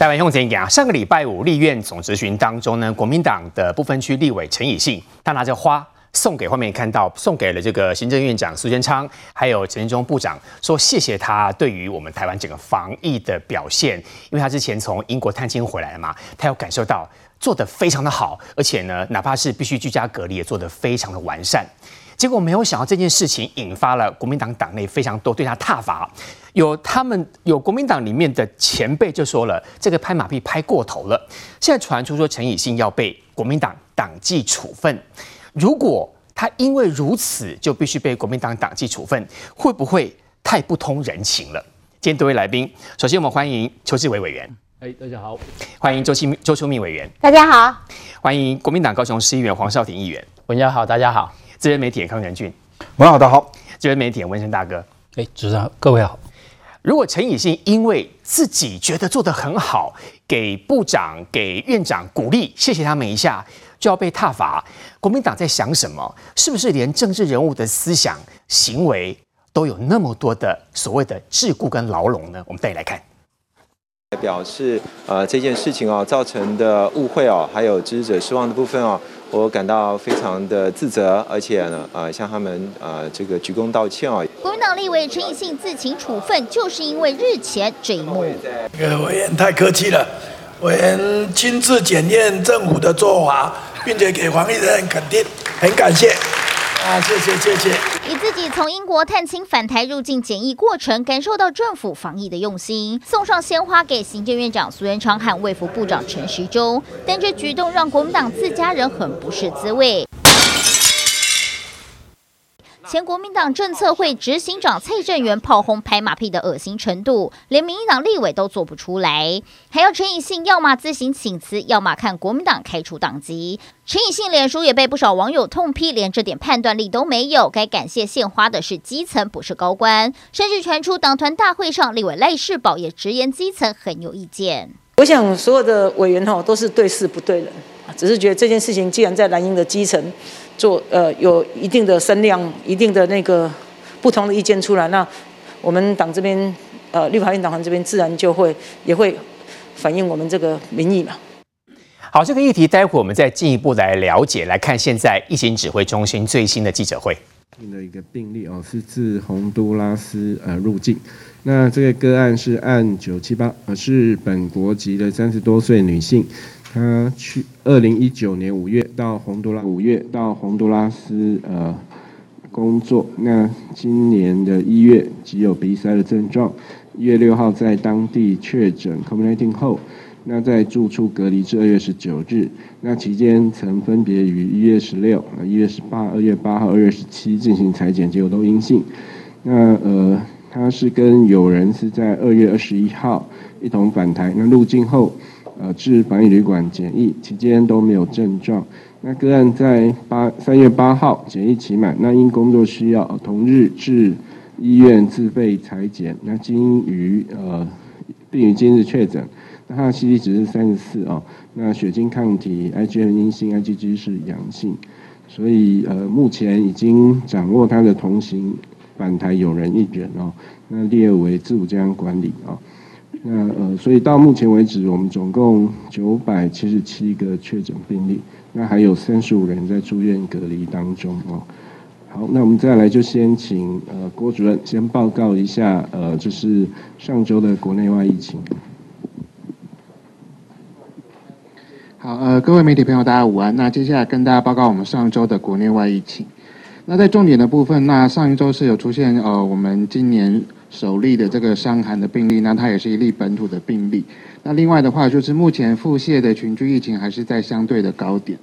台湾用怎样？上个礼拜五立院总质询当中呢，国民党的不分区立委陈以信，他拿着花送给后面看到送给了这个行政院长苏贞昌，还有陈时中部长，说谢谢他对于我们台湾整个防疫的表现，因为他之前从英国探亲回来嘛，他有感受到做得非常的好，而且呢，哪怕是必须居家隔离，也做得非常的完善。结果没有想到这件事情引发了国民党党内非常多对他挞伐，有他们有国民党里面的前辈就说了，这个拍马屁拍过头了。现在传出说陈以信要被国民党党纪处分，如果他因为如此就必须被国民党党纪处分，会不会太不通人情了？今天多位来宾，首先我们欢迎邱志伟委员，哎，大家好；欢迎周清周秋明委员，大家好；欢迎国民党高雄市议员黄少廷议员，文家好，大家好。资深媒体康仁俊，文好，大家好。资深媒体文生大哥，哎，主持人各位好。如果陈以信因为自己觉得做得很好，给部长、给院长鼓励，谢谢他们一下，就要被挞伐，国民党在想什么？是不是连政治人物的思想行为都有那么多的所谓的桎梏跟牢笼呢？我们带你来看。表示呃这件事情哦造成的误会哦，还有支持者失望的部分哦。我感到非常的自责，而且呢，呃，向他们呃这个鞠躬道歉哦。国民党立委陈以信自请处分，就是因为日前这一幕。这个委员太客气了，委员亲自检验政府的做法，并且给黄议员肯定，很感谢。啊，谢谢谢谢。以自己从英国探亲返台入境检疫过程，感受到政府防疫的用心，送上鲜花给行政院长苏贞昌和卫福部长陈时中，但这举动让国民党自家人很不是滋味。前国民党政策会执行长蔡正元炮轰拍马屁的恶心程度，连民进党立委都做不出来，还要陈以信要么自行请辞，要么看国民党开除党籍。陈以信脸书也被不少网友痛批，连这点判断力都没有。该感谢献花的是基层，不是高官。甚至传出党团大会上，立委赖士葆也直言基层很有意见。我想所有的委员哈都是对事不对人，只是觉得这件事情既然在蓝营的基层。做呃有一定的声量，一定的那个不同的意见出来，那我们党这边呃立法院党团这边自然就会也会反映我们这个民意嘛。好，这个议题待会我们再进一步来了解，来看现在疫情指挥中心最新的记者会。的一个病例哦，是自洪都拉斯呃入境，那这个个案是按九七八，呃是本国籍的三十多岁女性。他去二零一九年五月到洪都拉五月到洪都拉斯呃工作，那今年的一月即有鼻塞的症状，一月六号在当地确诊 COVID-19 后，那在住处隔离至二月十九日，那期间曾分别于一月十六、一月十八、二月八号、二月十七进行采检，结果都阴性。那呃，他是跟友人是在二月二十一号一同返台，那入境后。呃，至防疫旅馆检疫期间都没有症状。那个案在八三月八号检疫期满，那因工作需要，同日至医院自费裁检。那经于呃，并于今日确诊。那他的 CT 值是三十四哦。那血清抗体 IgM 阴性，IgG 是阳性。所以呃，目前已经掌握他的同行返台友人一人哦。那列为自主健康管理哦。那呃，所以到目前为止，我们总共九百七十七个确诊病例，那还有三十五人在住院隔离当中哦。好，那我们再来就先请呃郭主任先报告一下呃，就是上周的国内外疫情。好，呃，各位媒体朋友，大家午安。那接下来跟大家报告我们上周的国内外疫情。那在重点的部分，那上一周是有出现呃，我们今年。首例的这个伤寒的病例，那它也是一例本土的病例。那另外的话，就是目前腹泻的群居疫情还是在相对的高点。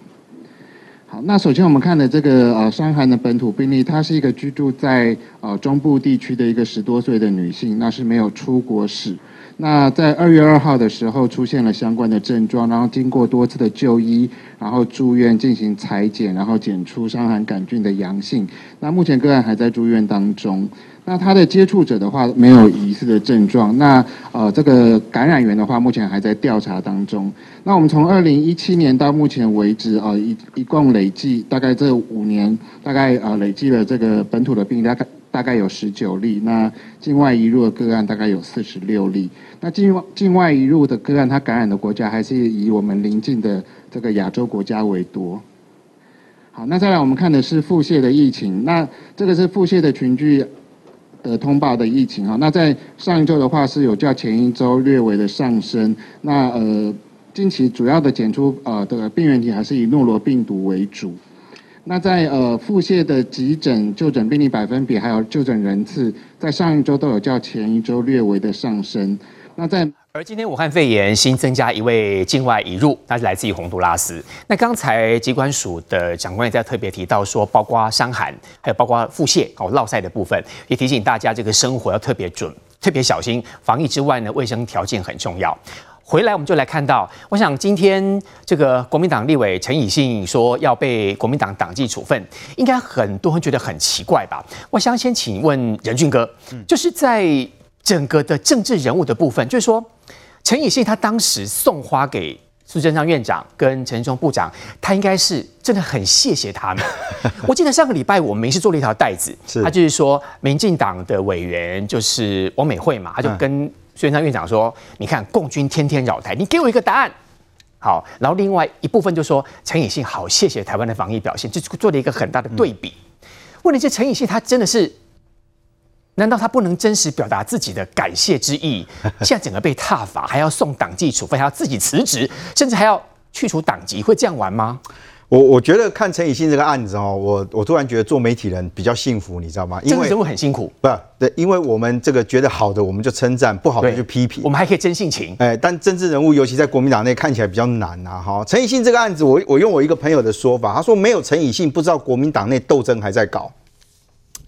好，那首先我们看的这个呃伤寒的本土病例，它是一个居住在呃中部地区的一个十多岁的女性，那是没有出国史。那在二月二号的时候出现了相关的症状，然后经过多次的就医，然后住院进行采检，然后检出伤寒杆菌的阳性。那目前个案还在住院当中。那他的接触者的话没有疑似的症状，那呃这个感染源的话目前还在调查当中。那我们从二零一七年到目前为止啊，一一共累计大概这五年大概呃累计了这个本土的病例大概大概有十九例，那境外移入的个案大概有四十六例。那境外境外移入的个案，它感染的国家还是以我们邻近的这个亚洲国家为多。好，那再来我们看的是腹泻的疫情，那这个是腹泻的群聚的通报的疫情啊。那在上一周的话是有较前一周略微的上升。那呃，近期主要的检出呃的病原体还是以诺罗病毒为主。那在呃腹泻的急诊就诊病例百分比，还有就诊人次，在上一周都有较前一周略微的上升。那在而今天武汉肺炎新增加一位境外移入，那是来自于洪都拉斯。那刚才机关署的长官也在特别提到说，包括伤寒，还有包括腹泻哦、落赛的部分，也提醒大家这个生活要特别准、特别小心。防疫之外呢，卫生条件很重要。回来我们就来看到，我想今天这个国民党立委陈以信说要被国民党党纪处分，应该很多人觉得很奇怪吧？我想先请问仁俊哥，就是在整个的政治人物的部分，就是说陈以信他当时送花给苏贞昌院长跟陈时中部长，他应该是真的很谢谢他们。我记得上个礼拜我们民视做了一条带子，他就是说民进党的委员就是王美惠嘛，他就跟。苏贞昌院长说：“你看，共军天天扰台，你给我一个答案。”好，然后另外一部分就说陈以信好，谢谢台湾的防疫表现，就做了一个很大的对比。嗯、问题是陈以信他真的是，难道他不能真实表达自己的感谢之意？现在整个被踏伐，还要送党纪处分，还要自己辞职，甚至还要去除党籍，会这样玩吗？我我觉得看陈以信这个案子哦，我我突然觉得做媒体人比较幸福，你知道吗？因为人物很辛苦，不对，因为我们这个觉得好的我们就称赞，不好的就批评，我们还可以真性情。哎，但政治人物尤其在国民党内看起来比较难呐。哈，陈以信这个案子，我我用我一个朋友的说法，他说没有陈以信，不知道国民党内斗争还在搞。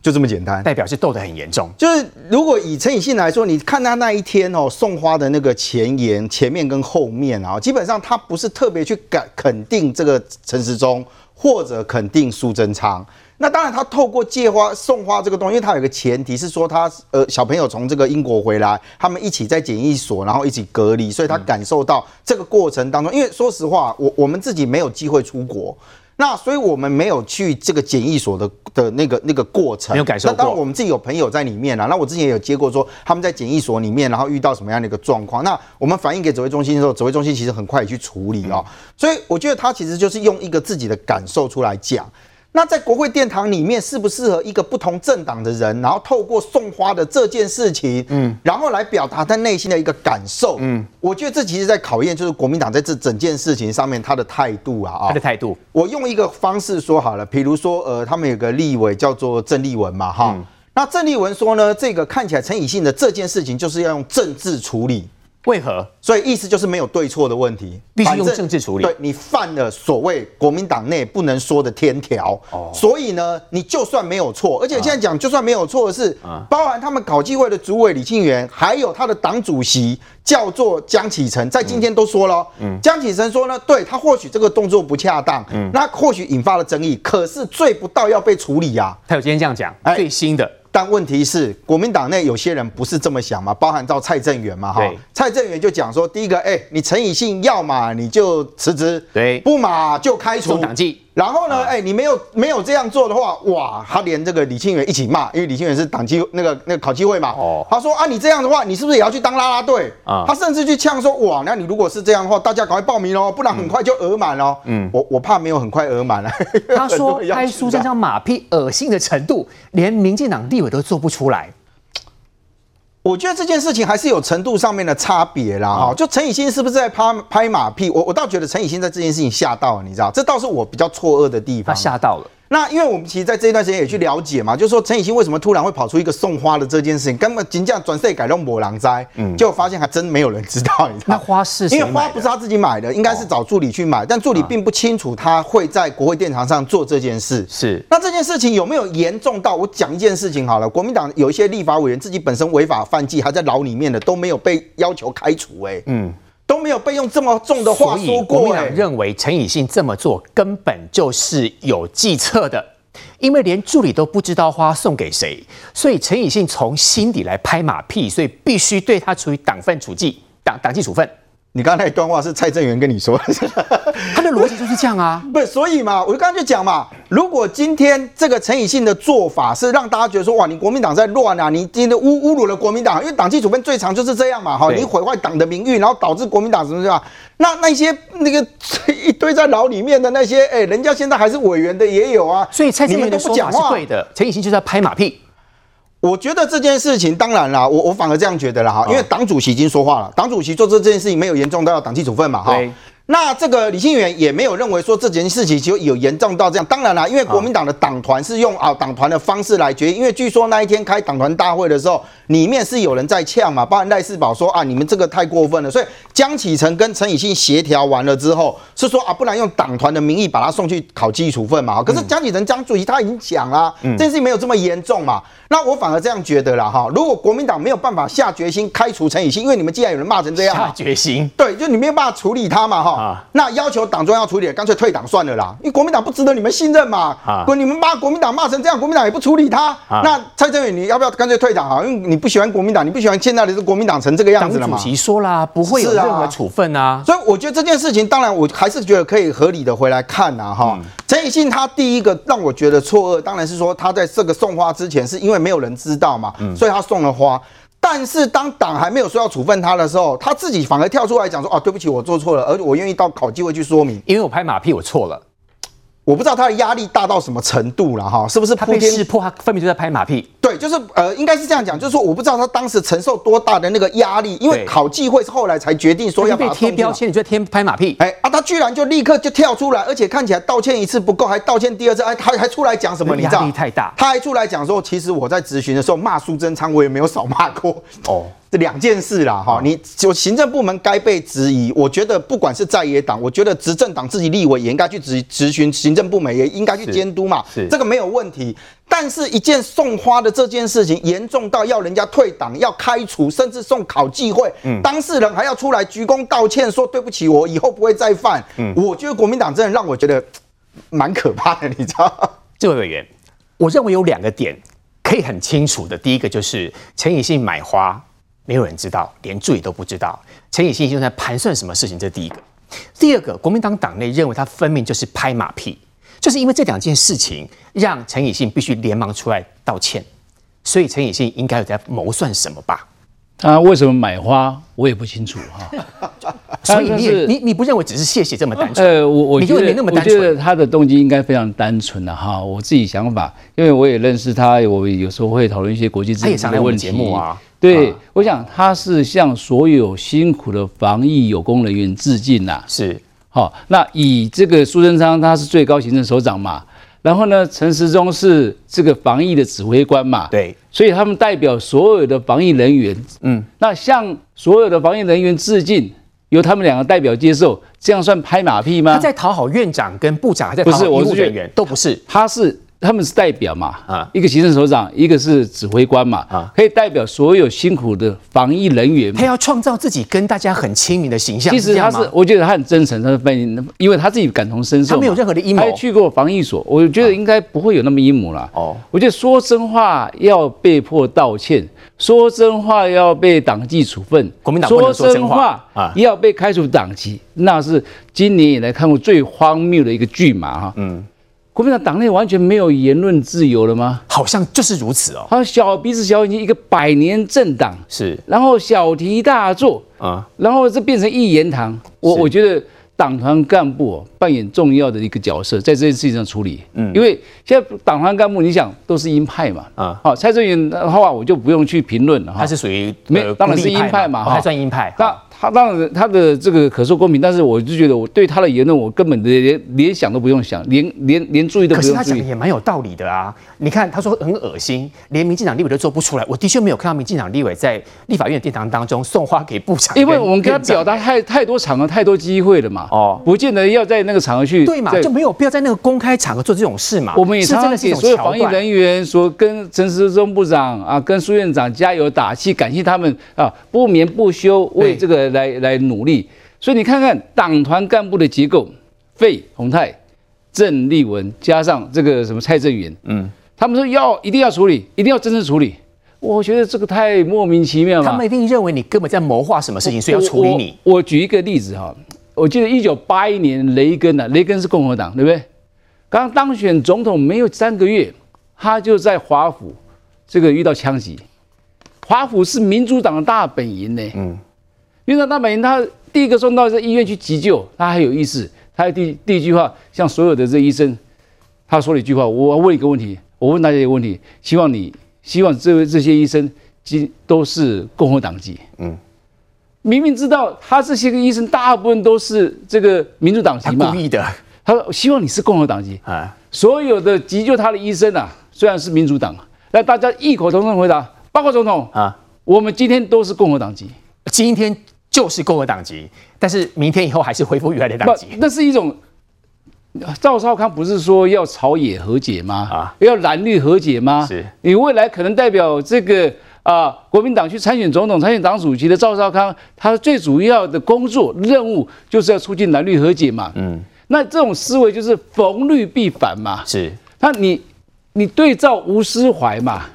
就这么简单，代表是斗得很严重。就是如果以陈以信来说，你看他那一天哦送花的那个前言、前面跟后面啊，基本上他不是特别去肯肯定这个陈时中或者肯定苏贞昌。那当然，他透过借花送花这个东西，因为他有个前提是说他呃小朋友从这个英国回来，他们一起在检疫所，然后一起隔离，所以他感受到这个过程当中，因为说实话，我我们自己没有机会出国。那所以，我们没有去这个检疫所的的那个那个过程，没有感受过。那当然，我们自己有朋友在里面啊。那我之前也有接过说，他们在检疫所里面，然后遇到什么样的一个状况。那我们反映给指挥中心的时候，指挥中心其实很快也去处理哦。所以，我觉得他其实就是用一个自己的感受出来讲。那在国会殿堂里面，适不适合一个不同政党的人，然后透过送花的这件事情，嗯，然后来表达他内心的一个感受，嗯，我觉得这其实在考验就是国民党在这整件事情上面他的态度啊，他的态度。我用一个方式说好了，比如说，呃，他们有个立委叫做郑立文嘛，哈，那郑立文说呢，这个看起来陈以信的这件事情就是要用政治处理。为何？所以意思就是没有对错的问题，必须用政治处理。对，你犯了所谓国民党内不能说的天条，哦，所以呢，你就算没有错，而且现在讲就算没有错的是，包含他们考纪会的主委李庆元，还有他的党主席叫做江启臣，在今天都说了，嗯，江启臣说呢，对他或许这个动作不恰当，嗯，那或许引发了争议，可是罪不到要被处理呀。他有今天这样讲，最新的。但问题是，国民党内有些人不是这么想嘛，包含到蔡正元嘛，哈，蔡正元就讲说，第一个，哎、欸，你陈以信要嘛你就辞职，对，不嘛就开除党纪。然后呢，哎、欸，你没有没有这样做的话，哇，他连这个李庆元一起骂，因为李庆元是党纪那个那个考纪会嘛，哦，他说啊，你这样的话，你是不是也要去当啦啦队啊？他甚至去呛说，哇，那你如果是这样的话，大家赶快报名哦，不然很快就额满了。嗯，我我怕没有很快额满了。他说拍苏贞昌马屁恶心的程度，连民进党立委都做不出来。我觉得这件事情还是有程度上面的差别啦，哈，就陈以欣是不是在拍拍马屁？我我倒觉得陈以欣在这件事情吓到了，你知道，这倒是我比较错愕的地方。他吓到了。那因为我们其实在这一段时间也去了解嘛，就是说陈以欣为什么突然会跑出一个送花的这件事情，根本金价转世改动波狼灾，嗯，结果发现还真没有人知道，你知道？那花是因为花不是他自己买的，应该是找助理去买，但助理并不清楚他会在国会殿堂上做这件事。是，那这件事情有没有严重到？我讲一件事情好了，国民党有一些立法委员自己本身违法犯纪，还在牢里面的都没有被要求开除，哎，嗯。都没有被用这么重的话说过。国民党认为陈以信这么做根本就是有计策的，因为连助理都不知道花送给谁，所以陈以信从心底来拍马屁，所以必须对他处以党分处记、党党纪处分。你刚才那一段话是蔡正元跟你说的，他的逻辑就是这样啊。不是，所以嘛，我刚刚就讲嘛，如果今天这个陈以信的做法是让大家觉得说，哇，你国民党在乱啊，你今天侮侮辱了国民党，因为党纪处分最长就是这样嘛，哈，你毁坏党的名誉，然后导致国民党什么什么，那那些那个 一堆在牢里面的那些，哎，人家现在还是委员的也有啊，所以蔡正元的说法是对的，陈以信就是在拍马屁。我觉得这件事情当然啦，我我反而这样觉得了哈，因为党主席已经说话了，党主席做这这件事情没有严重到要党纪处分嘛哈。那这个李庆元也没有认为说这件事情就有严重到这样。当然啦，因为国民党的党团是用啊党团的方式来决议，因为据说那一天开党团大会的时候，里面是有人在呛嘛，包括赖世宝说啊，你们这个太过分了。所以江启臣跟陈以信协调完了之后，是说啊，不然用党团的名义把他送去考纪处分嘛。可是江启臣江主席他已经讲了，这件事情没有这么严重嘛。那我反而这样觉得了哈，如果国民党没有办法下决心开除陈以信，因为你们既然有人骂成这样，下决心，对，就你没有办法处理他嘛哈。啊、那要求党中央处理，干脆退党算了啦。因为国民党不值得你们信任嘛。啊，你们骂国民党骂成这样，国民党也不处理他。啊、那蔡正元，你要不要干脆退党啊？因为你不喜欢国民党，你不喜欢现在的这国民党成这个样子了嘛。主席说啦，不会有任何处分啊。啊所以我觉得这件事情，当然我还是觉得可以合理的回来看呐哈。陈、嗯、以信他第一个让我觉得错愕，当然是说他在这个送花之前，是因为没有人知道。嘛，所以他送了花，但是当党还没有说要处分他的时候，他自己反而跳出来讲说：“哦，对不起，我做错了，而我愿意到考机会去说明，因为我拍马屁，我错了。”我不知道他的压力大到什么程度了哈，是不是他被识破？他分明就在拍马屁。对，就是呃，应该是这样讲，就是说我不知道他当时承受多大的那个压力，因为考纪会是后来才决定说要把他贴标签，你就在贴拍马屁。哎啊，他居然就立刻就跳出来，而且看起来道歉一次不够，还道歉第二次，哎，他还出来讲什么？你知道？压力太大。他还出来讲说，其实我在咨询的时候骂苏贞昌，我也没有少骂过哦。这两件事啦，哈，你就行政部门该被质疑。我觉得不管是在野党，我觉得执政党自己立委也应该去质质询行政部门，也应该去监督嘛。这个没有问题。但是，一件送花的这件事情，严重到要人家退党、要开除，甚至送考纪会，嗯，当事人还要出来鞠躬道歉，说对不起，我以后不会再犯。嗯，我觉得国民党真的让我觉得蛮可怕的，你知道吗？这位委员，我认为有两个点可以很清楚的。第一个就是陈以信买花。没有人知道，连助理都不知道。陈以信就在盘算什么事情，这是第一个。第二个，国民党党内认为他分明就是拍马屁，就是因为这两件事情让陈以信必须连忙出来道歉，所以陈以信应该有在谋算什么吧？他为什么买花，我也不清楚哈。所以你也你你不认为只是谢谢这么单纯？呃，我我觉得我觉得他的动机应该非常单纯的哈。我自己想法，因为我也认识他，我有时候会讨论一些国际政治的问题啊。对，我想他是向所有辛苦的防疫有功人员致敬呐。是，好，那以这个苏贞昌他是最高行政首长嘛，然后呢，陈时中是这个防疫的指挥官嘛，对，所以他们代表所有的防疫人员，嗯，那向所有的防疫人员致敬，由他们两个代表接受，这样算拍马屁吗？他在讨好院长跟部长，还在讨好医护人员，都不是，他是。他们是代表嘛，啊，一个行政首长，一个是指挥官嘛，啊，可以代表所有辛苦的防疫人员。他要创造自己跟大家很亲民的形象。其实他是，我觉得他很真诚，他是分，因为他自己感同身受。他没有任何的阴谋。他去过防疫所，我觉得应该不会有那么阴谋了。哦，我觉得说真话要被迫道歉，说真话要被党纪处分，国民党不能说真话啊，要被开除党籍，那是今年以来看过最荒谬的一个剧嘛哈。嗯。国民党党内完全没有言论自由了吗？好像就是如此哦。他小鼻子小眼睛，一个百年政党是，然后小题大做啊，然后这变成一言堂。我我觉得党团干部扮演重要的一个角色，在这件事情上处理。嗯，因为现在党团干部，你想都是鹰派嘛啊。好，蔡正元的话我就不用去评论了。他是属于没，当然是鹰派嘛，还算鹰派。他当然他的这个可受公平，但是我就觉得我对他的言论，我根本连连想都不用想，连连连注意都不用注意。可是他讲的也蛮有道理的啊！你看他说很恶心，连民进党立委都做不出来。我的确没有看到民进党立委在立法院殿堂当中送花给部长，因为我们跟他表达太太多场合、太多机会了嘛。哦，不见得要在那个场合去。对嘛，就没有必要在那个公开场合做这种事嘛。我们也常常给所有防疫人员说，跟陈时中部长啊，跟苏院长加油打气，感谢他们啊，不眠不休为这个来来努力。所以你看看党团干部的结构，费鸿泰、郑丽文加上这个什么蔡正元，嗯，他们说要一定要处理，一定要真正处理。我觉得这个太莫名其妙了。他们一定认为你根本在谋划什么事情，所以要处理你。我举一个例子哈，我记得一九八一年雷根啊，雷根是共和党，对不对？刚当选总统没有三个月，他就在华府这个遇到枪击。华府是民主党的大本营呢，嗯，民主党大本营，他第一个送到这医院去急救，他还有意识。他第第一句话向所有的这医生，他说了一句话：我问一个问题，我问大家一个问题，希望你。希望这位这些医生，今都是共和党籍。嗯，明明知道他这些个医生大部分都是这个民主党籍嘛。他故意的。他说：“希望你是共和党籍。”啊，所有的急救他的医生啊，虽然是民主党，那大家异口同声回答：“报告总统啊，我们今天都是共和党籍，今天就是共和党籍，但是明天以后还是恢复原来的党籍。”那是一种。赵少康不是说要朝野和解吗？啊，要蓝绿和解吗？是你未来可能代表这个啊国民党去参选总统、参选党主席的赵少康，他最主要的工作任务就是要促进蓝绿和解嘛。嗯，那这种思维就是逢绿必反嘛。是，那你你对照吴思怀嘛？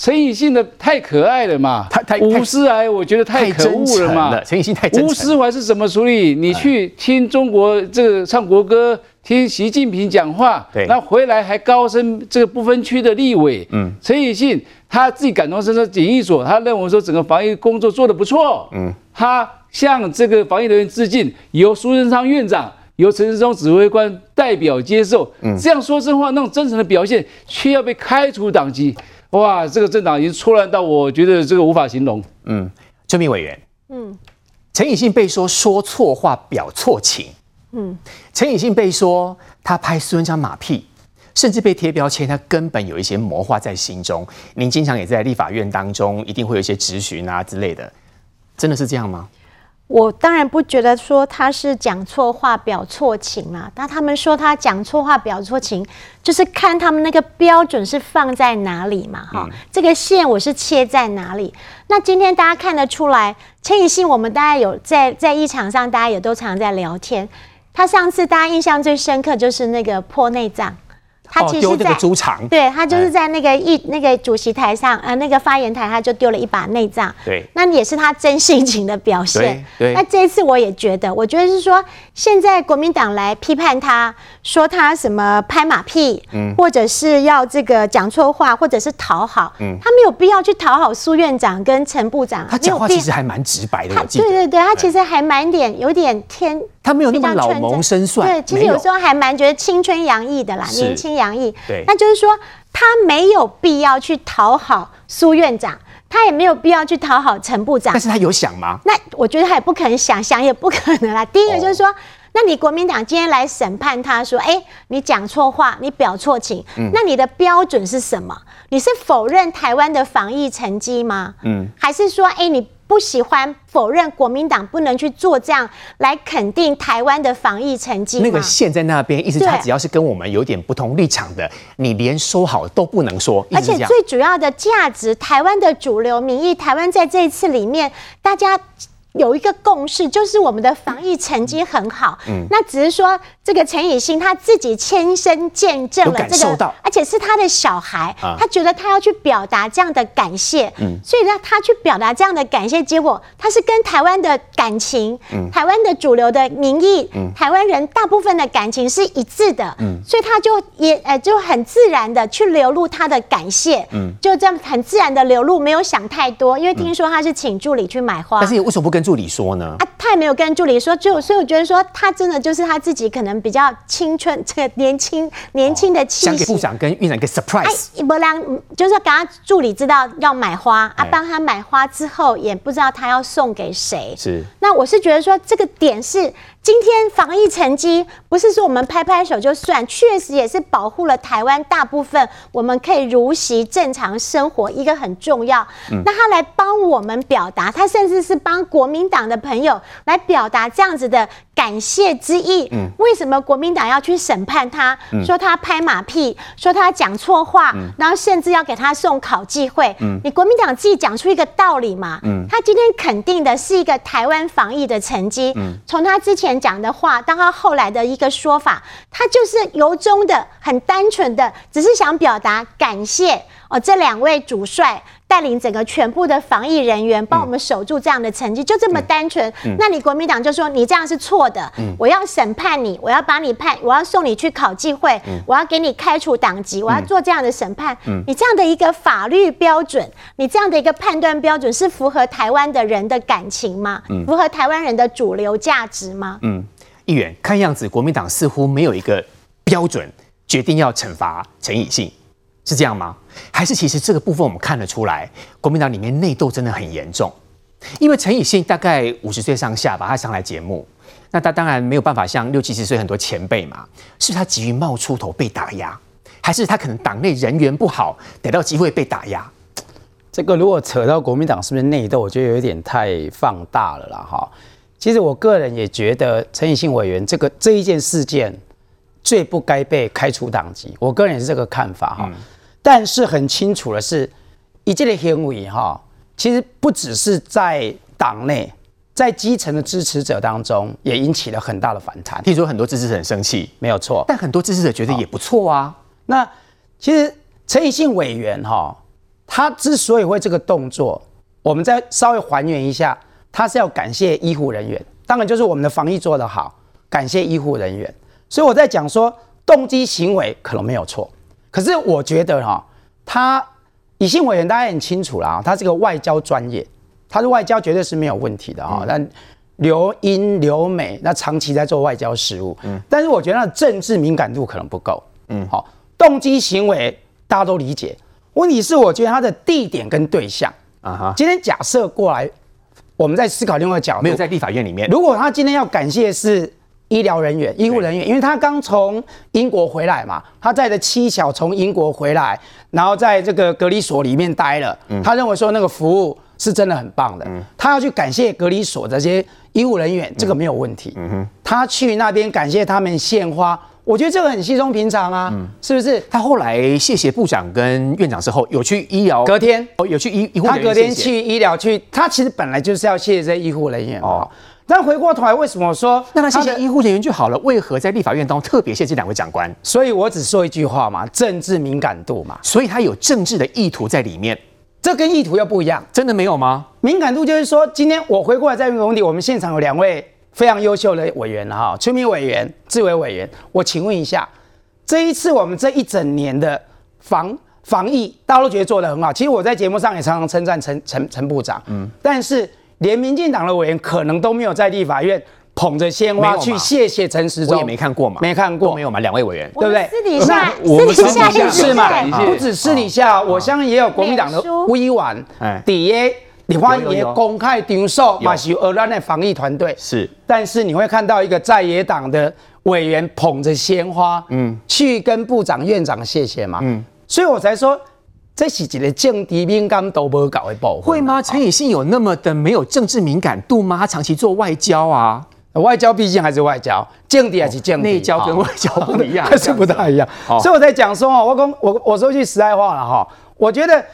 陈以信的太可爱了嘛，太太吴斯怀我觉得太可恶了嘛。陈以信太。吴思怀是怎么处理？你去听中国这个唱国歌，听习近平讲话，对，那回来还高升这个不分区的立委。嗯，陈以信他自己感同身受，检疫所他认为说整个防疫工作做得不错。嗯，他向这个防疫人员致敬，由苏贞昌院长、由陈时中指挥官代表接受。嗯，这样说真话，那种真诚的表现，却要被开除党籍。哇，这个政党已经错乱到我觉得这个无法形容。嗯，这名委员，嗯，陈以信被说说错话、表错情。嗯，陈以信被说他拍孙文昌马屁，甚至被贴标签，他根本有一些谋划在心中。您经常也在立法院当中，一定会有一些质询啊之类的，真的是这样吗？我当然不觉得说他是讲错话表错情啊，但他们说他讲错话表错情，就是看他们那个标准是放在哪里嘛，哈、嗯，这个线我是切在哪里？那今天大家看得出来，陈以信我们大家有在在一场上，大家也都常常在聊天。他上次大家印象最深刻就是那个破内脏。他其实在猪肠，对，他就是在那个一那个主席台上，呃，那个发言台，他就丢了一把内脏。对，那也是他真性情的表现。对，那这一次我也觉得，我觉得是说，现在国民党来批判他，说他什么拍马屁，嗯，或者是要这个讲错话，或者是讨好，嗯，他没有必要去讨好苏院长跟陈部长。他讲话其实还蛮直白的，我记得。对对对，他其实还蛮点有点天。他没有那么老谋深算，对，其实有时候还蛮觉得青春洋溢的啦，年轻洋溢。对，那就是说他没有必要去讨好苏院长，他也没有必要去讨好陈部长。但是他有想吗？那我觉得他也不可能想，想也不可能啦。第一个就是说，哦、那你国民党今天来审判他说，哎，你讲错话，你表错情，嗯、那你的标准是什么？你是否认台湾的防疫成绩吗？嗯，还是说，哎，你？不喜欢否认国民党不能去做这样来肯定台湾的防疫成绩。那个线在那边，意思他只要是跟我们有点不同立场的，你连说好都不能说。而且最主要的价值，台湾的主流民意，台湾在这一次里面，大家。有一个共识，就是我们的防疫成绩很好。嗯，那只是说这个陈以欣他自己亲身见证了这个，而且是他的小孩，他觉得他要去表达这样的感谢。嗯，所以让他去表达这样的感谢，结果他是跟台湾的感情，嗯，台湾的主流的民意，嗯，台湾人大部分的感情是一致的。嗯，所以他就也呃就很自然的去流露他的感谢。嗯，就这样很自然的流露，没有想太多，因为听说他是请助理去买花。但是为什么不跟？跟助理说呢？啊，他也没有跟助理说，就所以我觉得说，他真的就是他自己可能比较青春，这个年轻年轻的气息。想给部长跟院长一个 surprise。哎，不然就是刚刚助理知道要买花啊，帮他买花之后，也不知道他要送给谁。是。那我是觉得说，这个点是。今天防疫成绩不是说我们拍拍手就算，确实也是保护了台湾大部分，我们可以如期正常生活，一个很重要。那他来帮我们表达，他甚至是帮国民党的朋友来表达这样子的感谢之意。为什么国民党要去审判他？说他拍马屁，说他讲错话，然后甚至要给他送考纪会。你国民党自己讲出一个道理嘛？他今天肯定的是一个台湾防疫的成绩。从他之前。讲的话，当他后来的一个说法，他就是由衷的、很单纯的，只是想表达感谢哦，这两位主帅带领整个全部的防疫人员帮我们守住这样的成绩，就这么单纯。那你国民党就说你这样是错的，我要审判你，我要把你判，我要送你去考纪会，我要给你开除党籍，我要做这样的审判。你这样的一个法律标准，你这样的一个判断标准是符合台湾的人的感情吗？符合台湾人的主流价值吗？嗯，议员，看样子国民党似乎没有一个标准，决定要惩罚陈以信。是这样吗？还是其实这个部分我们看得出来，国民党里面内斗真的很严重。因为陈以信大概五十岁上下吧，他上来节目，那他当然没有办法像六七十岁很多前辈嘛。是他急于冒出头被打压，还是他可能党内人缘不好，得到机会被打压？这个如果扯到国民党是不是内斗，我觉得有点太放大了啦。哈，其实我个人也觉得陈以信委员这个这一件事件最不该被开除党籍，我个人也是这个看法哈。嗯但是很清楚的是，一这类行为哈，其实不只是在党内，在基层的支持者当中也引起了很大的反弹。听说很多支持者很生气，没有错。但很多支持者觉得也不错啊。那其实陈以信委员哈，他之所以会这个动作，我们再稍微还原一下，他是要感谢医护人员，当然就是我们的防疫做得好，感谢医护人员。所以我在讲说动机行为可能没有错。可是我觉得哈，他以信委员大家很清楚啦，他是个外交专业，他的外交绝对是没有问题的哈。但留英留美，那长期在做外交事务，嗯，但是我觉得他的政治敏感度可能不够，嗯，好，动机行为大家都理解，问题是我觉得他的地点跟对象啊哈，今天假设过来，我们在思考另外一个角度，没有在立法院里面，如果他今天要感谢是。医疗人员、医护人员，因为他刚从英国回来嘛，他载着妻小从英国回来，然后在这个隔离所里面待了。他认为说那个服务是真的很棒的，他要去感谢隔离所这些医护人员，这个没有问题。他去那边感谢他们献花，我觉得这个很稀松平常啊，是不是？他后来谢谢部长跟院长之后，有去医疗，隔天哦，有去医医护人员，他隔天去医疗去，他其实本来就是要谢谢这些医护人员哦。但回过头来，为什么说那他谢谢医护人员就好了？为何在立法院当中特别谢这两位长官？所以我只说一句话嘛，政治敏感度嘛，所以他有政治的意图在里面。这跟意图又不一样，真的没有吗？敏感度就是说，今天我回过来在工地，我们现场有两位非常优秀的委员哈，村民委员、志伟委员。我请问一下，这一次我们这一整年的防防疫，大家都觉得做得很好。其实我在节目上也常常称赞陈陈陈部长，嗯，但是连民进党的委员可能都没有在立法院。捧着鲜花去谢谢陈时中，我也没看过嘛，没看过，没有嘛，两位委员，对不对？私底下，私底下是嘛？不止私底下，我相信也有国民党的委员，底下立法院公开场所，嘛是有我们的防疫团队。是，但是你会看到一个在野党的委员捧着鲜花，嗯，去跟部长、院长谢谢嘛，嗯，所以我才说这是一个政治敏感度不高的部分，会吗？陈以信有那么的没有政治敏感度吗？他长期做外交啊。外交毕竟还是外交，政敌还是政敌，内交跟外交不一样，还是不太一样。所以我在讲说哦，我讲我我说句实在话了哈，我觉得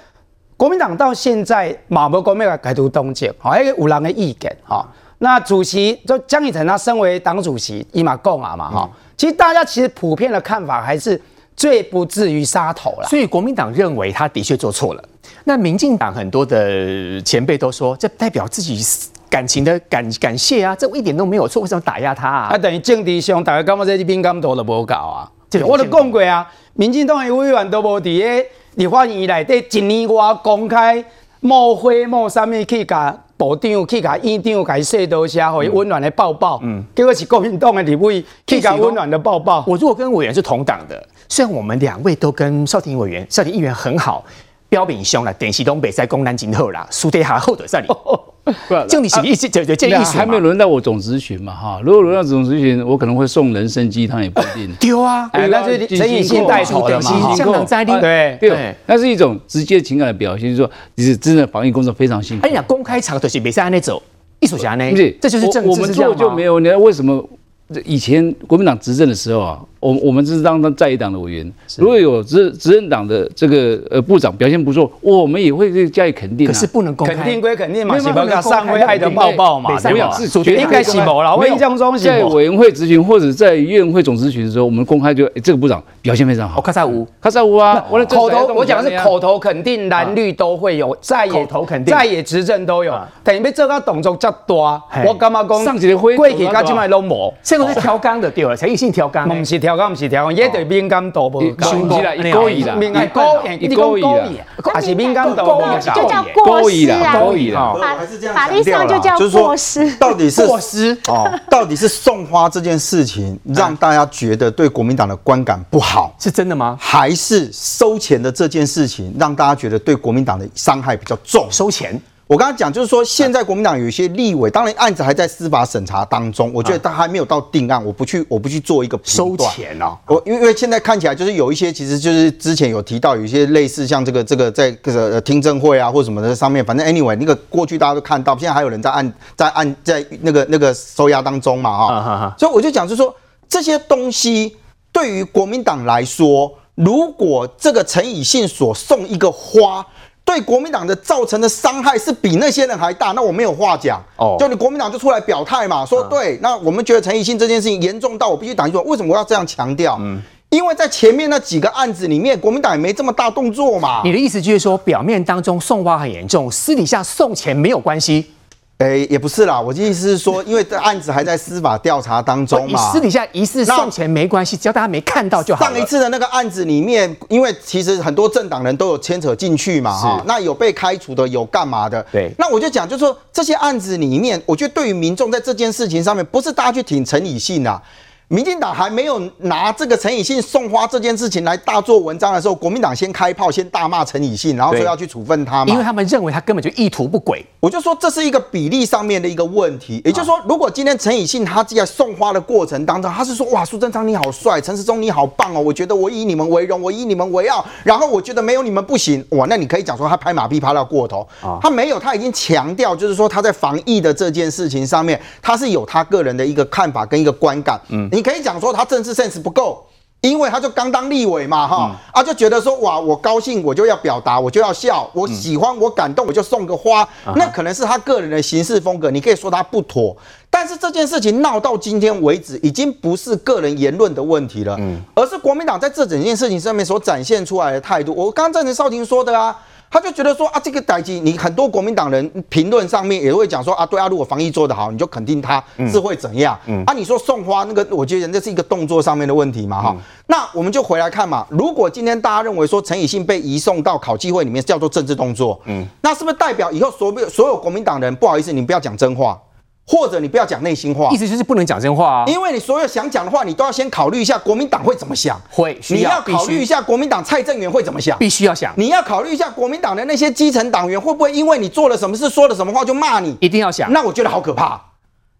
国民党到现在马博国没有改读东京，好，一个五郎的意见哈。那主席就江义成，他身为党主席，伊马共啊嘛哈。其实大家其实普遍的看法还是最不至于杀头了。所以国民党认为他的确做错了。那民进党很多的前辈都说，这代表自己。感情的感感谢啊，这一点都没有错，为什么打压他啊？啊，等于政治上大家感觉这些敏感度都无搞啊。我都讲过啊，民进党的委员都无伫个立法院内底一年外公开冒花冒啥物去甲部长去甲院长甲伊说多些，互伊温暖的抱抱。嗯，结果是国民党的立委去甲温暖的抱抱。我如果跟委员是同党的，虽然我们两位都跟少廷委员、少廷议员很好，标炳兄了，电视东北在公南京后啦，输得下后的在里。就你意思，就就这意思还没轮到我总咨询嘛哈？如果轮到总咨询，我可能会送人参鸡汤也不一定。丢啊！哎，那是陈以信带头的嘛？香港在地，对对，那是一种直接情感的表现，就是说你是真的防疫工作非常辛苦。哎呀，公开场就是比赛那走，艺术家呢？不是，这就是政治。我们做就没有，你看为什么？以前国民党执政的时候啊，我我们是当当在野党的委员，如果有执执政党的这个呃部长表现不错，我们也会加以肯定。可是不能公开，肯定归肯定嘛，是不要上会爱的抱抱嘛，没有，是应该是没了。我印象中在委员会执行或者在院会总咨询的时候，我们公开就这个部长表现非常好。卡萨乌，卡萨乌啊，我的口头我讲的是口头肯定，蓝绿都会有，在野口头肯定，在野执政都有。等于被这个动作较多，我干嘛讲？上级的会，过去甲今麦拢无，这个是调岗的对了，陈奕信调岗，不是调岗，不是调岗，也对敏感度无高。兄弟啦，一勾一啦，敏感度，一勾一啦，还是敏感度无高。就叫过失啊，勾一啦，法律上就叫过失。到底是过失哦？到底是送花这件事情让大家觉得对国民党的观感不好，是真的吗？还是收钱的这件事情让大家觉得对国民党的伤害比较重？收钱。我刚刚讲，就是说，现在国民党有一些立委，当然案子还在司法审查当中，我觉得他还没有到定案，我不去，我不去做一个收钱哦。我因为因为现在看起来就是有一些，其实就是之前有提到有一些类似像这个这个在这个听证会啊或什么的上面，反正 anyway 那个过去大家都看到，现在还有人在按在按在那个那个收押当中嘛哈。所以我就讲，就是说这些东西对于国民党来说，如果这个陈以信所送一个花。对国民党的造成的伤害是比那些人还大，那我没有话讲。哦，就你国民党就出来表态嘛，说对，那我们觉得陈以信这件事情严重到我必须打一说，为什么我要这样强调？嗯，因为在前面那几个案子里面，国民党也没这么大动作嘛。你的意思就是说，表面当中送花很严重，私底下送钱没有关系？哎、欸，也不是啦，我的意思是说，因为这案子还在司法调查当中嘛，私底下疑似送钱没关系，只要大家没看到就好。上一次的那个案子里面，因为其实很多政党人都有牵扯进去嘛，哈，那有被开除的，有干嘛的？对，那我就讲，就是说这些案子里面，我觉得对于民众在这件事情上面，不是大家去挺陈以信啊。民进党还没有拿这个陈以信送花这件事情来大做文章的时候，国民党先开炮，先大骂陈以信，然后说要去处分他嘛，因为他们认为他根本就意图不轨。我就说这是一个比例上面的一个问题，也就是说，如果今天陈以信他在送花的过程当中，他是说哇，苏贞昌你好帅，陈时中你好棒哦，我觉得我以你们为荣，我以你们为傲，然后我觉得没有你们不行哇，那你可以讲说他拍马屁拍到过头，他没有，他已经强调就是说他在防疫的这件事情上面，他是有他个人的一个看法跟一个观感，嗯，你可以讲说他。政治 sense 不够，因为他就刚当立委嘛，哈、嗯、啊，就觉得说哇，我高兴我就要表达，我就要笑，我喜欢我感动我就送个花，嗯、那可能是他个人的行事风格，你可以说他不妥，但是这件事情闹到今天为止，已经不是个人言论的问题了，嗯，而是国民党在这整件事情上面所展现出来的态度。我刚刚赞成少廷说的啊。他就觉得说啊，这个代际，你很多国民党人评论上面也会讲说啊，对啊，如果防疫做得好，你就肯定他是会怎样？嗯，啊，你说送花那个，我觉得这是一个动作上面的问题嘛，哈、嗯。那我们就回来看嘛，如果今天大家认为说陈以信被移送到考纪会里面叫做政治动作，嗯，那是不是代表以后所有所有国民党人不好意思，你不要讲真话？或者你不要讲内心话，意思就是不能讲真话啊！因为你所有想讲的话，你都要先考虑一下国民党会怎么想。会，你要考虑一下国民党蔡正元会怎么想。必须要想。你要考虑一下国民党的那些基层党员会不会因为你做了什么事、说了什么话就骂你。一定要想。那我觉得好可怕，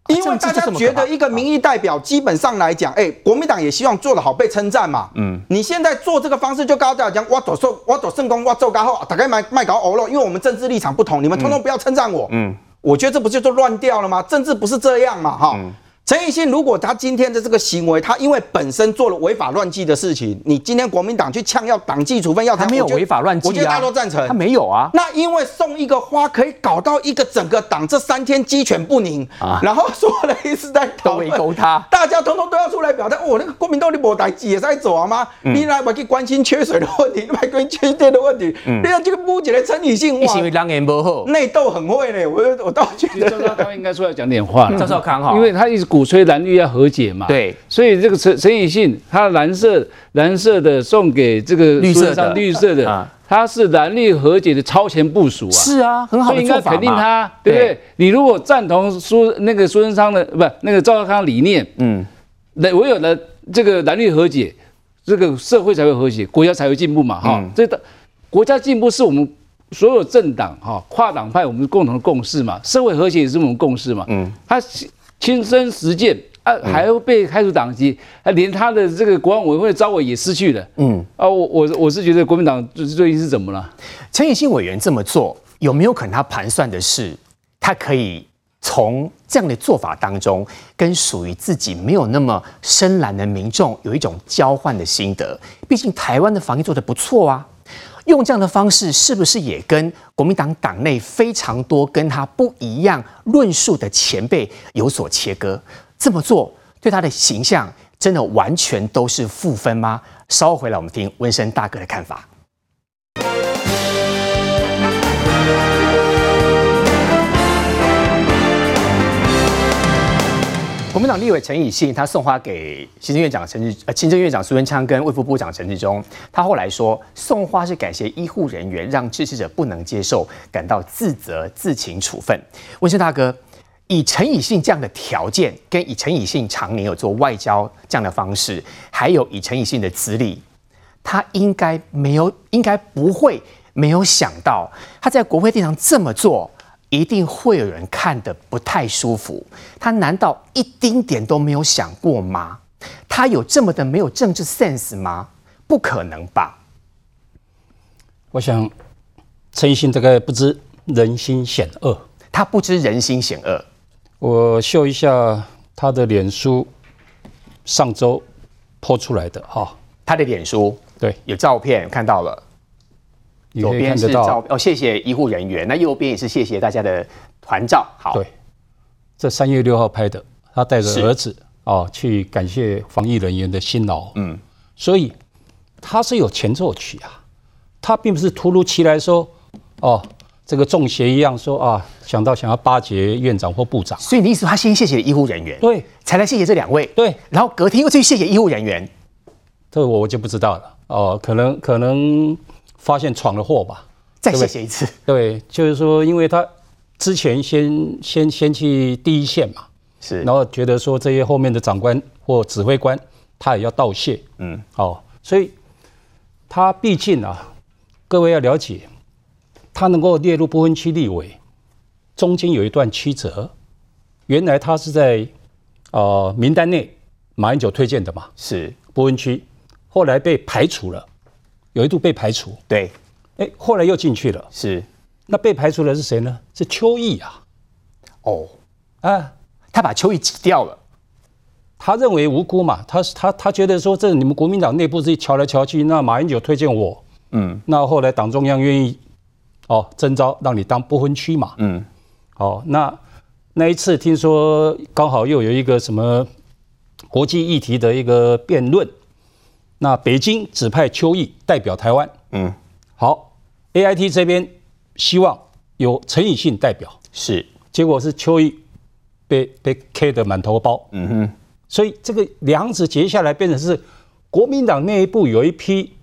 因为大家觉得一个民意代表基本上来讲，哎，国民党也希望做得好被称赞嘛。嗯。你现在做这个方式就跟大家讲，我走受我走圣功，我做刚好，大概卖卖搞欧了，因为我们政治立场不同，你们通通不要称赞我。嗯。我觉得这不就都乱掉了吗？政治不是这样嘛，哈。陈奕迅如果他今天的这个行为，他因为本身做了违法乱纪的事情，你今天国民党去呛要党纪处分，要他没有违法乱纪啊，我觉得大家都赞成，他没有啊。那因为送一个花可以搞到一个整个党这三天鸡犬不宁啊，然后说了一直在围殴他，大家通通都要出来表态。我、哦、那个国民党你没代志也在走啊吗？嗯、你来不去关心缺水的问题，你来关心缺电的问题。嗯、你看这个目前的陈以信，哇，内斗很会呢。我我倒觉得赵少康应该出来讲点话了。赵少康哈，因为他一直鼓吹蓝绿要。和解嘛，对，所以这个陈陈以信，他蓝色蓝色的送给这个绿色的绿色的，他是蓝绿和解的超前部署啊，是啊，很好的应该肯定他，对。不对？你如果赞同苏那个苏贞昌的不那个赵少康理念，嗯，那唯有了这个蓝绿和解，这个社会才会和谐，国家才会进步嘛，哈，这个国家进步是我们所有政党哈跨党派我们共同的共识嘛，社会和谐也是我们共识嘛，嗯，他亲身实践。啊，还要被开除党籍，还连他的这个国安委员会招委也失去了。嗯，啊，我我我是觉得国民党最最近是怎么了？陈以信委员这么做，有没有可能他盘算的是，他可以从这样的做法当中，跟属于自己没有那么深蓝的民众有一种交换的心得。毕竟台湾的防疫做得不错啊，用这样的方式，是不是也跟国民党党内非常多跟他不一样论述的前辈有所切割？这么做对他的形象真的完全都是负分吗？稍后回来我们听温生大哥的看法。国民党立委陈以信，他送花给行政院长陈志呃，行政院长苏贞昌跟卫福部长陈志忠。他后来说，送花是感谢医护人员，让支持者不能接受，感到自责，自请处分。温升大哥，以陈以信这样的条件，跟以陈以信常年有做外交这样的方式，还有以陈以信的资历，他应该没有，应该不会没有想到，他在国会殿堂这么做。一定会有人看得不太舒服。他难道一丁点都没有想过吗？他有这么的没有政治 sense 吗？不可能吧。我想陈奕迅大概不知人心险恶。他不知人心险恶。我秀一下他的脸书，上周 po 出来的哈。他的脸书对，有照片看到了。左边是照哦，谢谢医护人员。那右边也是谢谢大家的团照。好，对，这三月六号拍的，他带着儿子哦去感谢防疫人员的辛劳。嗯，所以他是有前奏曲啊，他并不是突如其来说哦，这个中邪一样说啊，想到想要巴结院长或部长。所以你意思他先谢谢医护人员，对，才来谢谢这两位，对，然后隔天又去谢谢医护人员，这个我就不知道了哦，可能可能。发现闯了祸吧，再谢谢一次。对，就是说，因为他之前先先先去第一线嘛，是，然后觉得说这些后面的长官或指挥官，他也要道谢。嗯，好，所以他毕竟啊，各位要了解，他能够列入不分区立委，中间有一段曲折。原来他是在呃名单内，马英九推荐的嘛，是不分区，后来被排除了。有一度被排除，对，哎，后来又进去了，是，那被排除的是谁呢？是邱毅啊，哦，啊，他把邱毅挤掉了，他认为无辜嘛，他他他觉得说这你们国民党内部自己瞧来瞧去，那马英九推荐我，嗯，那后来党中央愿意哦征召让你当不分区嘛，嗯，哦，那那一次听说刚好又有一个什么国际议题的一个辩论。那北京指派邱毅代表台湾，嗯，好，AIT 这边希望有陈以信代表，是，结果是邱毅被被 K 得满头包，嗯哼，所以这个梁子结下来变成是国民党内部有一批，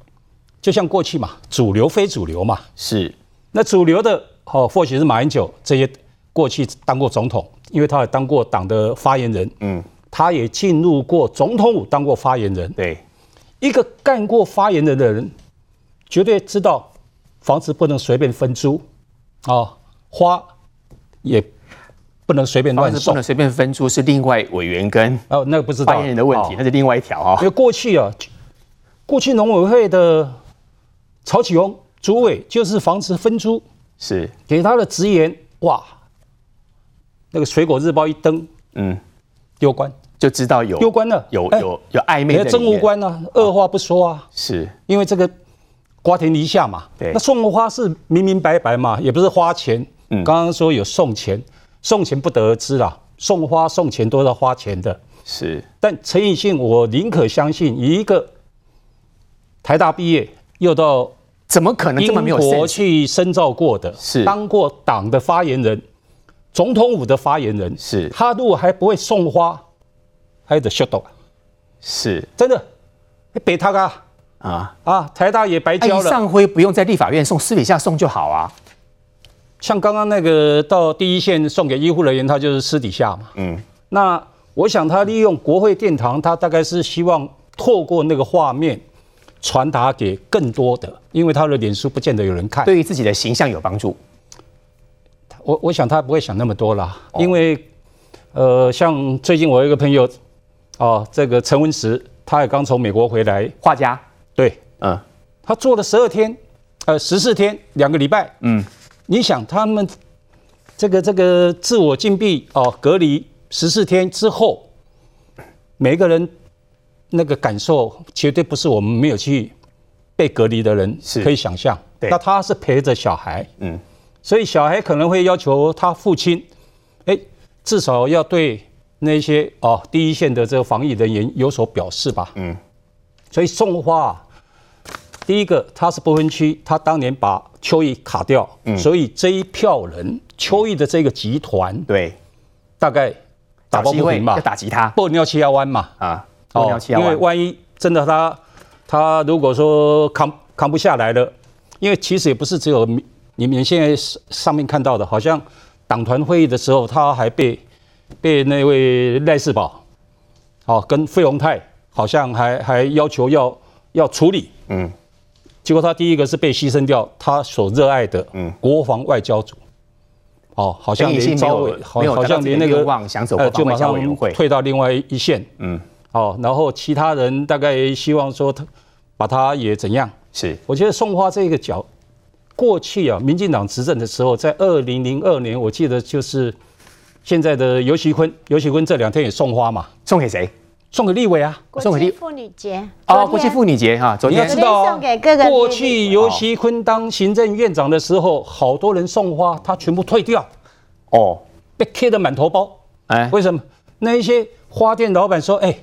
就像过去嘛，主流非主流嘛，是，那主流的哦，或许是马英九这些过去当过总统，因为他也当过党的发言人，嗯，他也进入过总统府当过发言人，对。一个干过发言人的人，绝对知道房子不能随便分租，啊，花也不能随便乱送，不能随便分租是另外委员跟哦，那个不知道。发言人的问题，那是另外一条啊。因为过去啊，过去农委会的曹启宏主委就是房子分租，是。给他的直言哇，那个水果日报一登，嗯，丢官。就知道有攸关了，有有有暧昧的真无关呢，二话不说啊，是因为这个瓜田李下嘛。对，那送花是明明白白嘛，也不是花钱。嗯，刚刚说有送钱，送钱不得而知啦。送花送钱都是要花钱的。是，但陈以信，我宁可相信一个台大毕业又到怎么可能这么没有英国去深造过的，是当过党的发言人、总统府的发言人，是他如果还不会送花。还得秀逗，是真的，北他啊啊啊！台大也白交了。上辉不用在立法院送，私底下送就好啊。像刚刚那个到第一线送给医护人员，他就是私底下嘛。嗯，那我想他利用国会殿堂，他大概是希望透过那个画面传达给更多的，因为他的脸书不见得有人看，对于自己的形象有帮助。我我想他不会想那么多啦，因为呃，像最近我有一个朋友。哦，这个陈文石，他也刚从美国回来，画家，对，嗯，他做了十二天，呃，十四天，两个礼拜，嗯，你想他们这个这个自我禁闭哦，隔离十四天之后，每个人那个感受绝对不是我们没有去被隔离的人是。可以想象。那他是陪着小孩，嗯，所以小孩可能会要求他父亲，哎，至少要对那些哦第一线的这个防疫人员有所表示吧，嗯，所以送花。啊第一个，他是不分区，他当年把邱毅卡掉，嗯，所以这一票人，邱毅的这个集团，对，大概打抱不平嘛，要打击他，不尿七幺弯嘛，啊，不尿七幺弯，因为万一真的他他如果说扛扛不下来了，因为其实也不是只有你们现在上面看到的，好像党团会议的时候，他还被被那位赖士葆，哦，跟费鸿泰好像还还要求要要处理，嗯。结果他第一个是被牺牲掉，他所热爱的国防外交组，哦，好像连招委，好，好像连那个呃，就马上退到另外一线，嗯，哦，然后其他人大概希望说他把他也怎样？是，我觉得送花这个角，过去啊，民进党执政的时候，在二零零二年，我记得就是现在的游锡堃，游锡堃这两天也送花嘛，送给谁？送给立委啊，送给立妇女节啊，国际妇女节哈，你要知道啊，过去游锡堃当行政院长的时候，好多人送花，他全部退掉，哦，被贴得满头包，哎，为什么？那一些花店老板说，哎，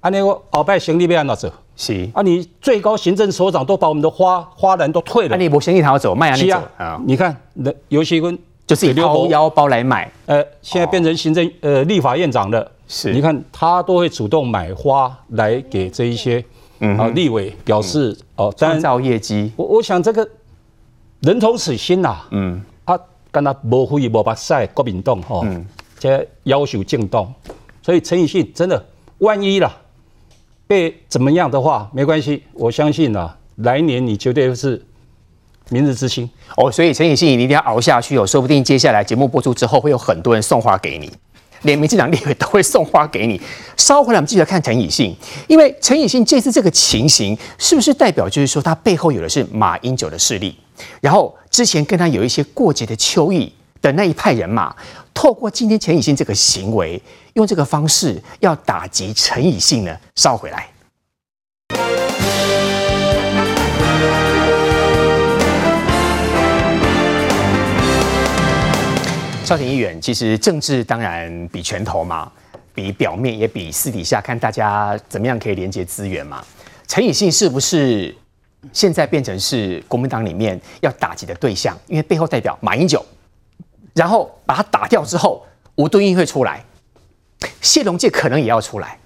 啊那个鳌拜行李被按哪走？是。啊，你最高行政首长都把我们的花花篮都退了，那你不行李他要走，卖啊你走啊？你看那游锡堃就是以掏腰包来买，呃，现在变成行政呃立法院长了。是，你看他都会主动买花来给这一些啊立委表示哦，创造业绩。我我想这个人同此心呐，嗯，啊，跟他无非无把赛国民党哈，这要求进动，所以陈以信真的万一啦被怎么样的话没关系，我相信啊，来年你绝对是明日之星哦。所以陈以信你一定要熬下去哦，说不定接下来节目播出之后会有很多人送花给你。连民进党立委都会送花给你。稍回来，我们继续看陈以信，因为陈以信这次这个情形，是不是代表就是说他背后有的是马英九的势力？然后之前跟他有一些过节的邱毅的那一派人马，透过今天陈以信这个行为，用这个方式要打击陈以信呢？稍回来。赵廷议员，其实政治当然比拳头嘛，比表面也比私底下看大家怎么样可以连接资源嘛。陈以信是不是现在变成是国民党里面要打击的对象？因为背后代表马英九，然后把他打掉之后，吴敦义会出来，谢龙介可能也要出来。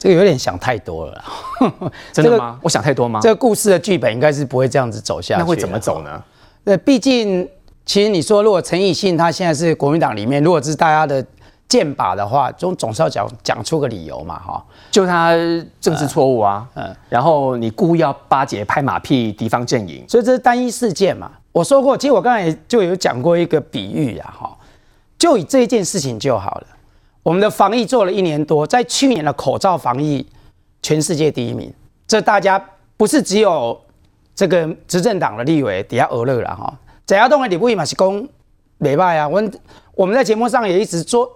这个有点想太多了，真的吗？我想太多吗？这个故事的剧本应该是不会这样子走下去，那会怎么走呢？那，毕竟。其实你说，如果陈以信他现在是国民党里面，如果是大家的箭靶的话，总总是要讲讲出个理由嘛，哈，就他政治错误啊，嗯，然后你故意要巴结拍马屁敌方阵营，所以这是单一事件嘛。我说过，其实我刚才就有讲过一个比喻啊，哈，就以这一件事情就好了。我们的防疫做了一年多，在去年的口罩防疫全世界第一名，这大家不是只有这个执政党的立委底下俄乐了哈。贾亚东的立委嘛是讲没败啊，我我们在节目上也一直做，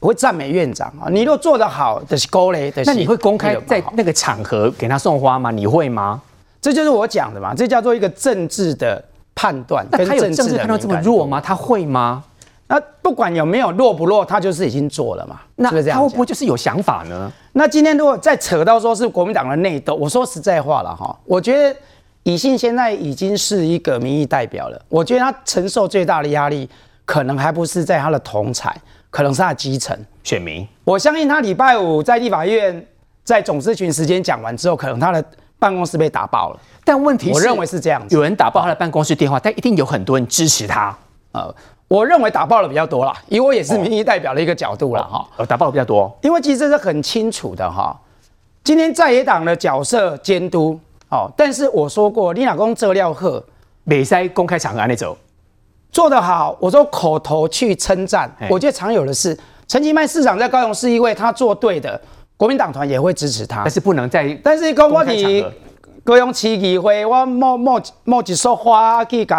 会赞美院长啊。你若做得好，就是高嘞。那你会公开在那个场合给他送花吗？你会吗？这就是我讲的嘛，这叫做一个政治的判断。那他有政治判断这么弱吗？他会吗？那不管有没有弱不弱，他就是已经做了嘛。那他会不会就是有想法呢？那今天如果再扯到说是国民党的内斗，我说实在话了哈，我觉得。以信现在已经是一个民意代表了，我觉得他承受最大的压力，可能还不是在他的同侪，可能是他的基层选民。我相信他礼拜五在立法院在总咨询时间讲完之后，可能他的办公室被打爆了。但问题是，我认为是这样子，有人打爆他的办公室电话，但一定有很多人支持他。呃，我认为打爆了比较多啦，因为我也是民意代表的一个角度了哈。呃，打爆了比较多，因为其实这是很清楚的哈。今天在野党的角色监督。哦，但是我说过，你老公这料喝，美塞公开场合那走做。得好，我说口头去称赞，我觉得常有的是，陈其迈市长在高雄市议会，他做对的，国民党团也会支持他，但是不能在，但是公我你高雄市议会，我冒冒冒几束花去给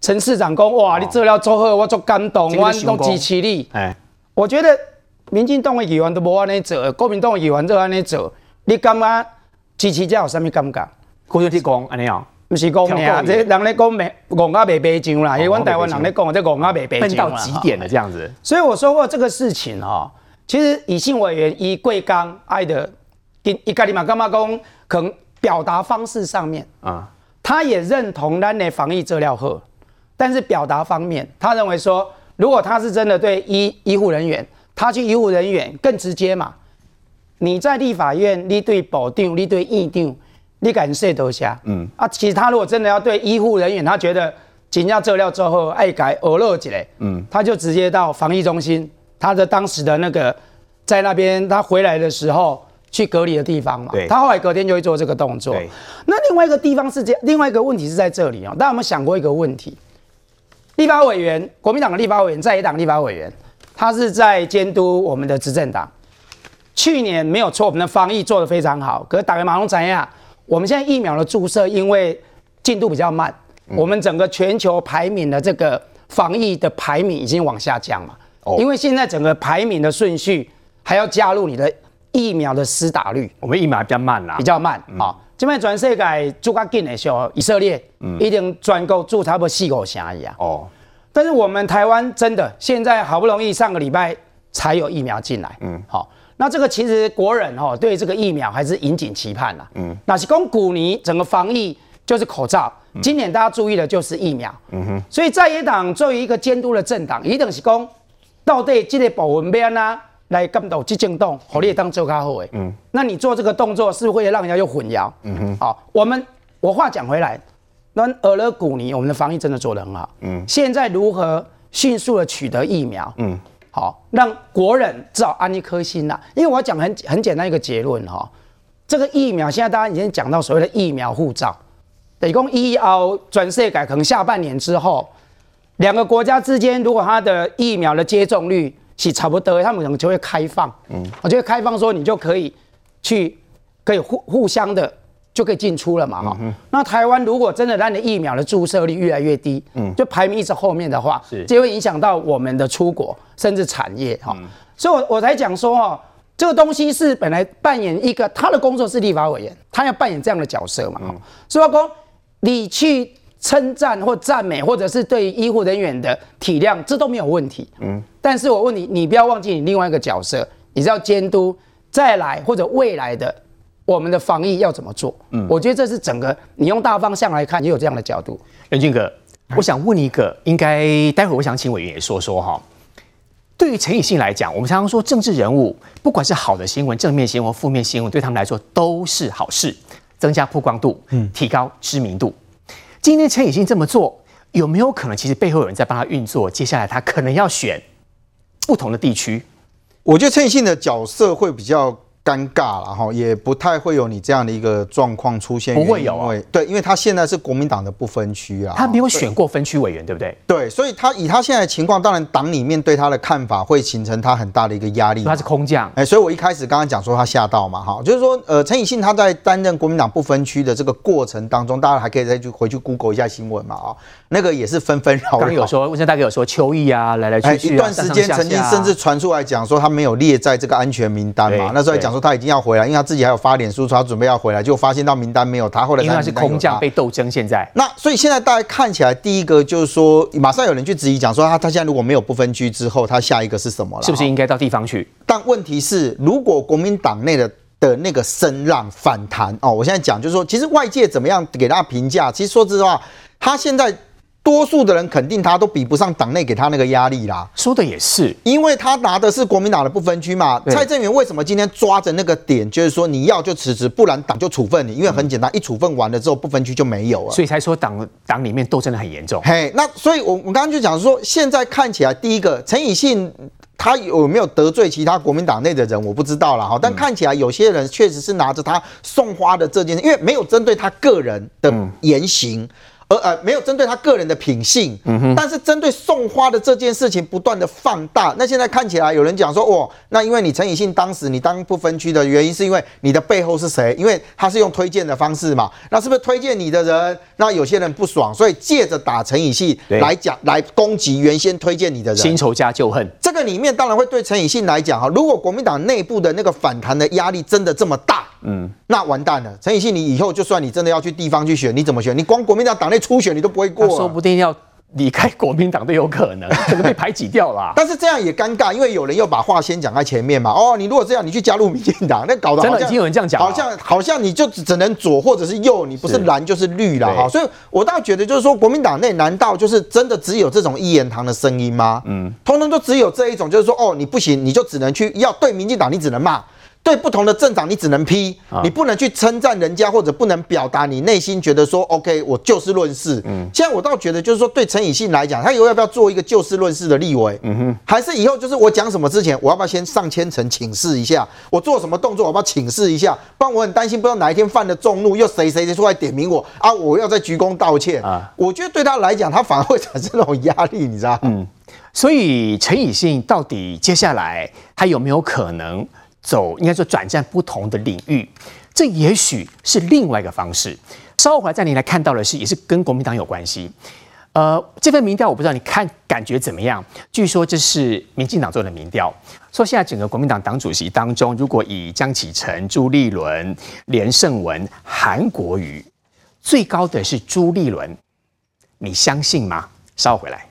陈市长讲哇，你做了做好，我足感动，我都支持你。哎，我觉得民进党的议员都无安尼做，国民党的议员都安尼做，你感觉支持者有啥物感觉？过去讲安尼哦，不是讲尔，这人咧讲没戆啊，没白酱啦，因为阮台湾人咧讲这戆啊，没白酱啦。笨到极点了这样子。所以我说过这个事情哦，其实以信委员以贵刚爱的，伊家己嘛感觉讲，可能表达方式上面啊，他也认同咱的防疫资料好。但是表达方面，他认为说，如果他是真的对医医护人员，他去医护人员更直接嘛？你在立法院，你对保定，你对议定，你敢说多下？嗯啊，其实他如果真的要对医护人员，他觉得紧要资料之后爱改俄勒几嘞，嗯，他就直接到防疫中心，他的当时的那个在那边，他回来的时候去隔离的地方嘛，对，他后来隔天就会做这个动作。对，那另外一个地方是这样，另外一个问题是在这里啊，大家有没有想过一个问题？立法委员，国民党的立法委员，在野党立法委员，他是在监督我们的执政党。去年没有错，我们的防疫做得非常好。可是打个马龙怎样？我们现在疫苗的注射因为进度比较慢，嗯、我们整个全球排名的这个防疫的排名已经往下降嘛。哦、因为现在整个排名的顺序还要加入你的疫苗的施打率，我们疫苗比较慢啦，比较慢啊。嗯这边全世界做较紧的时候，以色列一定专购做差不多四五成而已啊。哦，但是我们台湾真的现在好不容易上个礼拜才有疫苗进来。嗯，好，那这个其实国人哈对这个疫苗还是引颈期盼啦。嗯，那是讲古尼整个防疫就是口罩，今年大家注意的就是疫苗。嗯哼，所以在野党作为一个监督的政党，一定是讲到底这个保温边啊。来监督执政党，好，你当做较好诶。嗯，那你做这个动作，是不是会让人家又混淆？嗯哼。好，我们我话讲回来，那俄勒古尼，我们的防疫真的做得很好。嗯。现在如何迅速的取得疫苗？嗯。好，让国人至少安一颗心呐。因为我要讲很很简单一个结论哈，这个疫苗现在大家已经讲到所谓的疫苗护照，等于讲以后转世改，可能下半年之后，两个国家之间如果它的疫苗的接种率。是差不多，他们可能就会开放，嗯，我觉得开放说你就可以去，可以互互相的就可以进出了嘛，哈、嗯。那台湾如果真的让你疫苗的注射率越来越低，嗯，就排名一直后面的话，是，就会影响到我们的出国甚至产业，哈、嗯。所以我，我我才讲说，哈，这个东西是本来扮演一个他的工作是立法委员，他要扮演这样的角色嘛，哈、嗯。所以我说你去。称赞或赞美，或者是对医护人员的体谅，这都没有问题。嗯，但是我问你，你不要忘记你另外一个角色，你是要监督再来或者未来的我们的防疫要怎么做。嗯，我觉得这是整个你用大方向来看，也有这样的角度。任俊哥，我想问一个，应该待会儿我想请委员也说说哈。对于陈以信来讲，我们常常说政治人物，不管是好的新闻、正面新闻、负面新闻，对他们来说都是好事，增加曝光度，嗯，提高知名度。今天陈以信这么做，有没有可能其实背后有人在帮他运作？接下来他可能要选不同的地区。我觉得陈以信的角色会比较。尴尬了哈，也不太会有你这样的一个状况出现。不会有啊，对，因为他现在是国民党的不分区啊，他没有选过分区委员，对不对？对，所以他以他现在的情况，当然党里面对他的看法会形成他很大的一个压力。他是空降，哎，所以我一开始刚刚讲说他吓到嘛，哈，就是说，呃，陈以信他在担任国民党不分区的这个过程当中，大家还可以再去回去 Google 一下新闻嘛，啊，那个也是纷纷扰扰。刚有说，现在大概有说邱毅啊，来来去去，一段时间曾经甚至传出来讲说他没有列在这个安全名单嘛，那时候还讲说他已经要回来，因为他自己还有发脸书说他准备要回来，就发现到名单没有他，后来因为他是空降被斗争。现在那所以现在大家看起来，第一个就是说，马上有人去质疑讲说他他现在如果没有不分区之后，他下一个是什么了？是不是应该到地方去？但问题是，如果国民党内的的那个声浪反弹哦，我现在讲就是说，其实外界怎么样给他评价？其实说实话，他现在。多数的人肯定他都比不上党内给他那个压力啦。说的也是，因为他拿的是国民党的不分区嘛。蔡正元为什么今天抓着那个点，就是说你要就辞职，不然党就处分你？因为很简单，一处分完了之后，不分区就没有了。所以才说党党里面斗争的很严重。嘿，那所以我我刚刚就讲说，现在看起来，第一个陈以信他有没有得罪其他国民党内的人，我不知道了哈。但看起来有些人确实是拿着他送花的这件事，因为没有针对他个人的言行。而呃没有针对他个人的品性，嗯哼，但是针对送花的这件事情不断的放大。那现在看起来有人讲说，哦，那因为你陈以信当时你当不分区的原因是因为你的背后是谁？因为他是用推荐的方式嘛，那是不是推荐你的人？那有些人不爽，所以借着打陈以信来讲来攻击原先推荐你的人，新仇加旧恨。这个里面当然会对陈以信来讲哈，如果国民党内部的那个反弹的压力真的这么大，嗯，那完蛋了。陈以信，你以后就算你真的要去地方去选，你怎么选？你光国民党党内初选你都不会过，说不定要离开国民党都有可能，整个被排挤掉了。但是这样也尴尬，因为有人又把话先讲在前面嘛。哦，你如果这样，你去加入民进党，那搞得好像真的已经有人这样讲，好像好像你就只能左或者是右，你不是蓝就是绿了哈。所以我倒觉得就是说，国民党内难道就是真的只有这种一言堂的声音吗？嗯，通通都只有这一种，就是说哦，你不行，你就只能去要对民进党，你只能骂。对不同的政党，你只能批，你不能去称赞人家，或者不能表达你内心觉得说，OK，我就事论事。嗯，现在我倒觉得，就是说，对陈以信来讲，他以后要不要做一个就事论事的立委？嗯哼，还是以后就是我讲什么之前，我要不要先上千层请示一下？我做什么动作，我要不要请示一下？不然我很担心，不知道哪一天犯了众怒，又谁谁谁出来点名我啊？我要再鞠躬道歉啊？我觉得对他来讲，他反而会产生那种压力，你知道？嗯，所以陈以信到底接下来他有没有可能？走，应该说转战不同的领域，这也许是另外一个方式。稍后回来再您来看到的是，也是跟国民党有关系。呃，这份民调我不知道你看感觉怎么样？据说这是民进党做的民调，说现在整个国民党党主席当中，如果以江启臣、朱立伦、连胜文、韩国瑜，最高的是朱立伦，你相信吗？稍后回来。